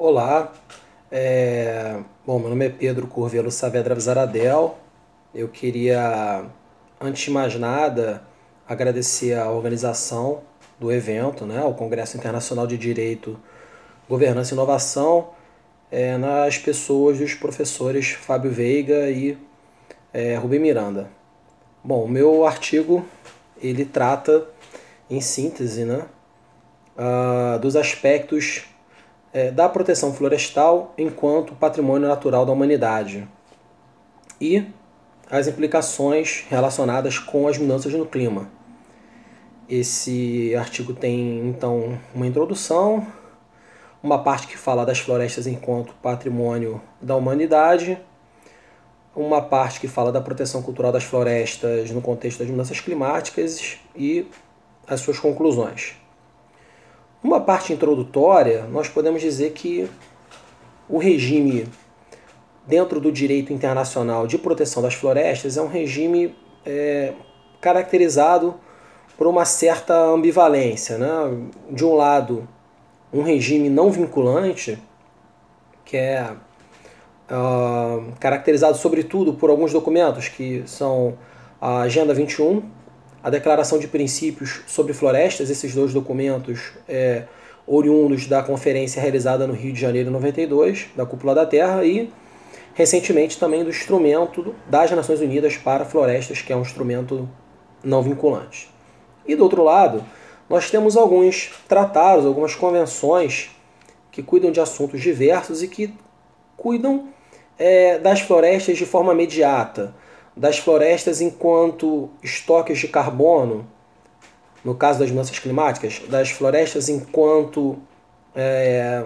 Olá, é... bom, meu nome é Pedro Curvelo Saavedra Visaradel. Eu queria, antes de mais nada, agradecer a organização do evento, né, o Congresso Internacional de Direito, Governança e Inovação, é, nas pessoas dos professores Fábio Veiga e é, Rubem Miranda. Bom, o meu artigo ele trata, em síntese, né, uh, dos aspectos é, da proteção florestal enquanto patrimônio natural da humanidade e as implicações relacionadas com as mudanças no clima. Esse artigo tem então uma introdução, uma parte que fala das florestas enquanto patrimônio da humanidade, uma parte que fala da proteção cultural das florestas no contexto das mudanças climáticas e as suas conclusões. Uma parte introdutória, nós podemos dizer que o regime dentro do direito internacional de proteção das florestas é um regime é, caracterizado por uma certa ambivalência. Né? De um lado, um regime não vinculante, que é uh, caracterizado sobretudo por alguns documentos que são a Agenda 21, a Declaração de Princípios sobre Florestas, esses dois documentos é, oriundos da conferência realizada no Rio de Janeiro em 92, da Cúpula da Terra, e recentemente também do instrumento das Nações Unidas para Florestas, que é um instrumento não vinculante. E do outro lado, nós temos alguns tratados, algumas convenções que cuidam de assuntos diversos e que cuidam é, das florestas de forma imediata das florestas enquanto estoques de carbono, no caso das mudanças climáticas, das florestas enquanto é,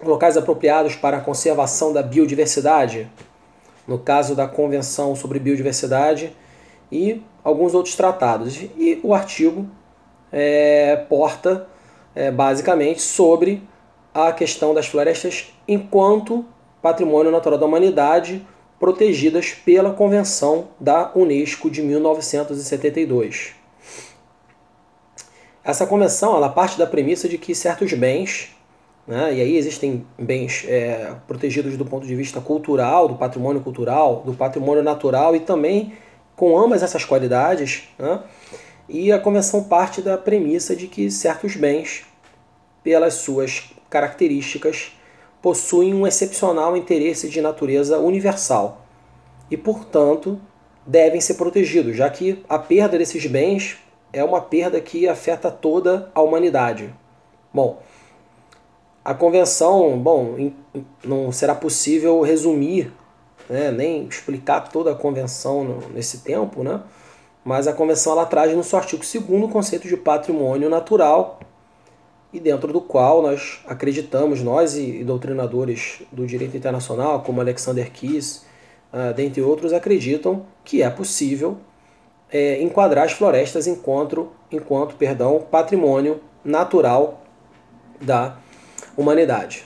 locais apropriados para a conservação da biodiversidade, no caso da Convenção sobre Biodiversidade e alguns outros tratados. E o artigo é, porta é, basicamente sobre a questão das florestas enquanto patrimônio natural da humanidade protegidas pela Convenção da Unesco de 1972. Essa convenção ela parte da premissa de que certos bens, né, e aí existem bens é, protegidos do ponto de vista cultural, do patrimônio cultural, do patrimônio natural e também com ambas essas qualidades, né, e a convenção parte da premissa de que certos bens, pelas suas características, possuem um excepcional interesse de natureza universal e, portanto, devem ser protegidos, já que a perda desses bens é uma perda que afeta toda a humanidade. Bom, a convenção, bom, não será possível resumir, né, nem explicar toda a convenção nesse tempo, né? Mas a convenção ela traz no seu artigo 2 o conceito de patrimônio natural, e dentro do qual nós acreditamos, nós e, e doutrinadores do direito internacional, como Alexander Kiss, uh, dentre outros, acreditam que é possível é, enquadrar as florestas enquanto, enquanto perdão, patrimônio natural da humanidade.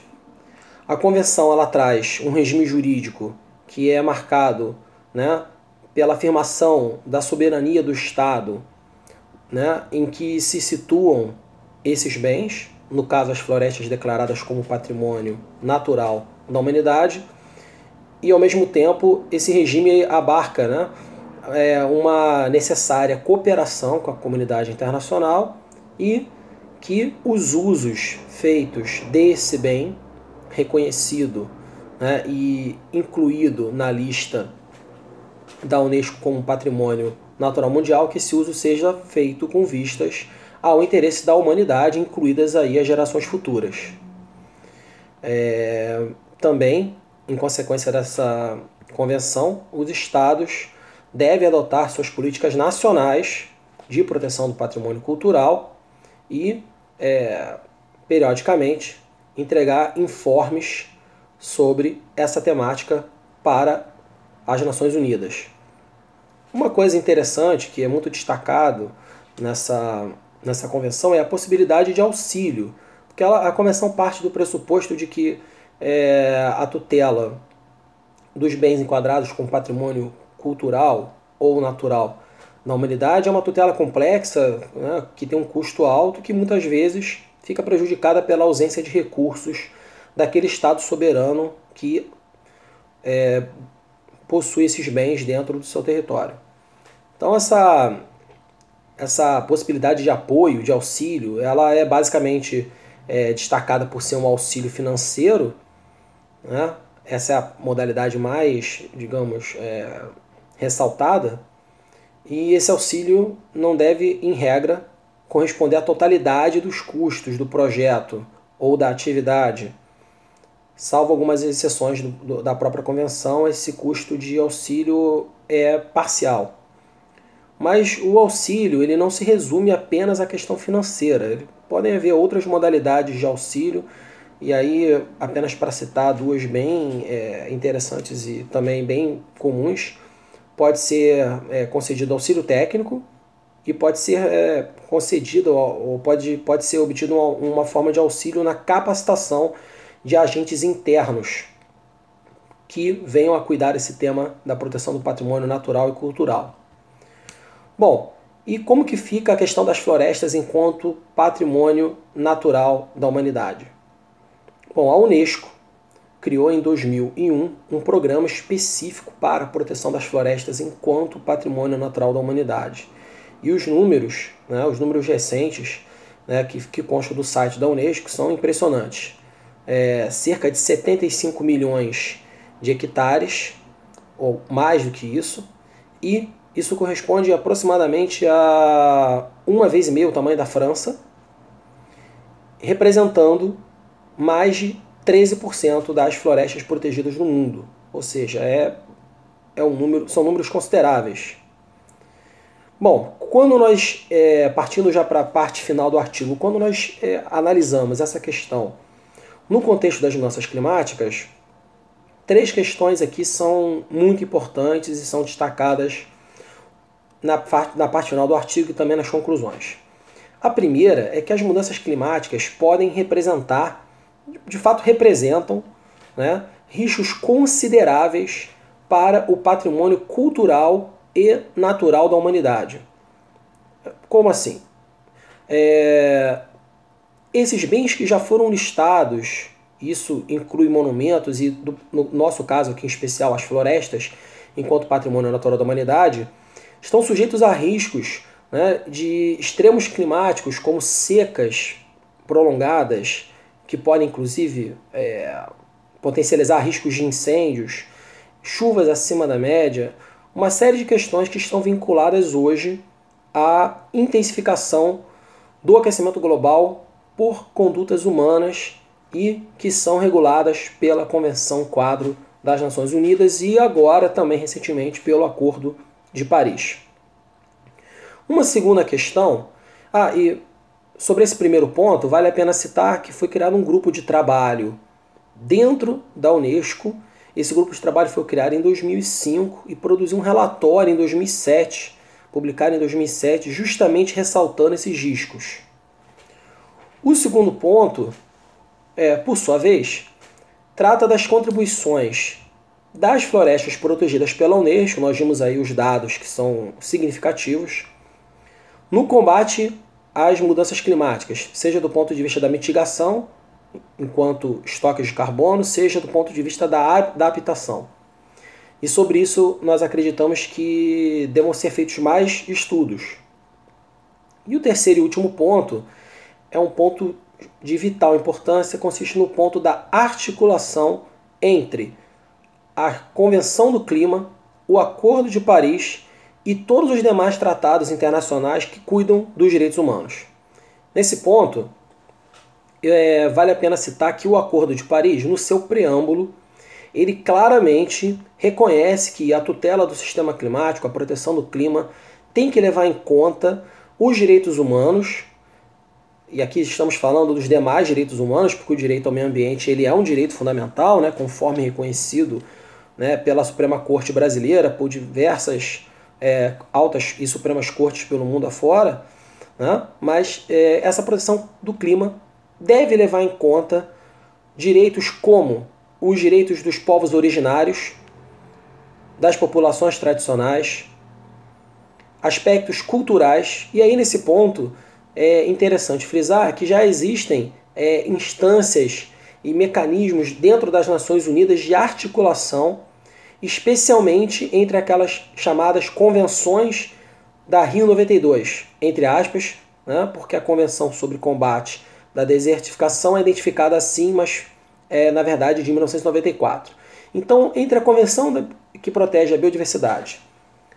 A convenção ela traz um regime jurídico que é marcado né, pela afirmação da soberania do Estado, né, em que se situam esses bens, no caso as florestas declaradas como patrimônio natural da humanidade, e ao mesmo tempo esse regime abarca né, é, uma necessária cooperação com a comunidade internacional e que os usos feitos desse bem reconhecido né, e incluído na lista da Unesco como patrimônio natural mundial, que esse uso seja feito com vistas ao interesse da humanidade, incluídas aí as gerações futuras. É, também, em consequência dessa convenção, os estados devem adotar suas políticas nacionais de proteção do patrimônio cultural e, é, periodicamente, entregar informes sobre essa temática para as Nações Unidas. Uma coisa interessante que é muito destacado nessa nessa convenção é a possibilidade de auxílio, porque ela, a convenção parte do pressuposto de que é, a tutela dos bens enquadrados como patrimônio cultural ou natural na humanidade é uma tutela complexa, né, que tem um custo alto, que muitas vezes fica prejudicada pela ausência de recursos daquele Estado soberano que é, possui esses bens dentro do seu território. Então essa, essa possibilidade de apoio, de auxílio, ela é basicamente é, destacada por ser um auxílio financeiro, né? essa é a modalidade mais, digamos, é, ressaltada, e esse auxílio não deve, em regra, corresponder à totalidade dos custos do projeto ou da atividade. Salvo algumas exceções do, do, da própria convenção, esse custo de auxílio é parcial. Mas o auxílio ele não se resume apenas à questão financeira. Podem haver outras modalidades de auxílio, e aí, apenas para citar duas bem é, interessantes e também bem comuns, pode ser é, concedido auxílio técnico, e pode ser é, concedido ou pode, pode ser obtido uma, uma forma de auxílio na capacitação de agentes internos que venham a cuidar desse tema da proteção do patrimônio natural e cultural. Bom, e como que fica a questão das florestas enquanto patrimônio natural da humanidade? Bom, a Unesco criou em 2001 um programa específico para a proteção das florestas enquanto patrimônio natural da humanidade. E os números, né, os números recentes né, que, que constam do site da Unesco são impressionantes. É, cerca de 75 milhões de hectares, ou mais do que isso, e isso corresponde aproximadamente a uma vez e meia o tamanho da França, representando mais de 13% das florestas protegidas no mundo. Ou seja, é, é um número, são números consideráveis. Bom, quando nós, é, partindo já para a parte final do artigo, quando nós é, analisamos essa questão no contexto das mudanças climáticas, três questões aqui são muito importantes e são destacadas na parte, na parte final do artigo e também nas conclusões. A primeira é que as mudanças climáticas podem representar, de fato representam, né, riscos consideráveis para o patrimônio cultural e natural da humanidade. Como assim? É, esses bens que já foram listados, isso inclui monumentos e, do, no nosso caso aqui em especial, as florestas, enquanto patrimônio natural da humanidade, estão sujeitos a riscos né, de extremos climáticos, como secas prolongadas, que podem inclusive é, potencializar riscos de incêndios, chuvas acima da média, uma série de questões que estão vinculadas hoje à intensificação do aquecimento global por condutas humanas e que são reguladas pela Convenção Quadro das Nações Unidas e agora também recentemente pelo Acordo de Paris. Uma segunda questão, ah, e sobre esse primeiro ponto, vale a pena citar que foi criado um grupo de trabalho dentro da Unesco esse grupo de trabalho foi criado em 2005 e produziu um relatório em 2007, publicado em 2007, justamente ressaltando esses riscos. O segundo ponto, é, por sua vez, trata das contribuições das florestas protegidas pela Unesco, nós vimos aí os dados que são significativos, no combate às mudanças climáticas, seja do ponto de vista da mitigação enquanto estoques de carbono, seja do ponto de vista da adaptação. E sobre isso nós acreditamos que devem ser feitos mais estudos. E o terceiro e último ponto é um ponto de vital importância, consiste no ponto da articulação entre a Convenção do Clima, o Acordo de Paris e todos os demais tratados internacionais que cuidam dos direitos humanos. Nesse ponto, é, vale a pena citar que o Acordo de Paris, no seu preâmbulo, ele claramente reconhece que a tutela do sistema climático, a proteção do clima, tem que levar em conta os direitos humanos, e aqui estamos falando dos demais direitos humanos, porque o direito ao meio ambiente ele é um direito fundamental, né, conforme reconhecido né, pela Suprema Corte Brasileira, por diversas é, altas e supremas cortes pelo mundo afora, né, mas é, essa proteção do clima deve levar em conta direitos como os direitos dos povos originários, das populações tradicionais, aspectos culturais, e aí nesse ponto é interessante frisar que já existem é, instâncias e mecanismos dentro das Nações Unidas de articulação, especialmente entre aquelas chamadas convenções da Rio 92, entre aspas, né, porque a Convenção sobre Combate da Desertificação é identificada assim, mas é na verdade de 1994. Então, entre a Convenção que protege a biodiversidade,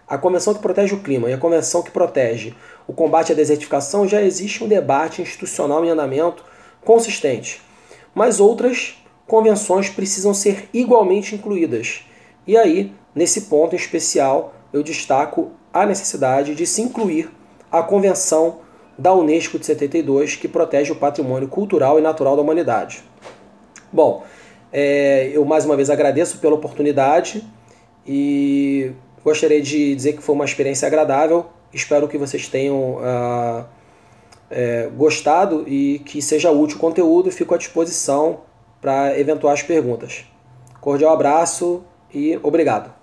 a Convenção que protege o clima e a Convenção que protege o combate à desertificação, já existe um debate institucional em andamento consistente. Mas outras convenções precisam ser igualmente incluídas. E aí, nesse ponto em especial, eu destaco a necessidade de se incluir a Convenção da Unesco de 72, que protege o patrimônio cultural e natural da humanidade. Bom, é, eu mais uma vez agradeço pela oportunidade e gostaria de dizer que foi uma experiência agradável. Espero que vocês tenham ah, é, gostado e que seja útil o conteúdo. Fico à disposição para eventuais perguntas. Cordial abraço e obrigado.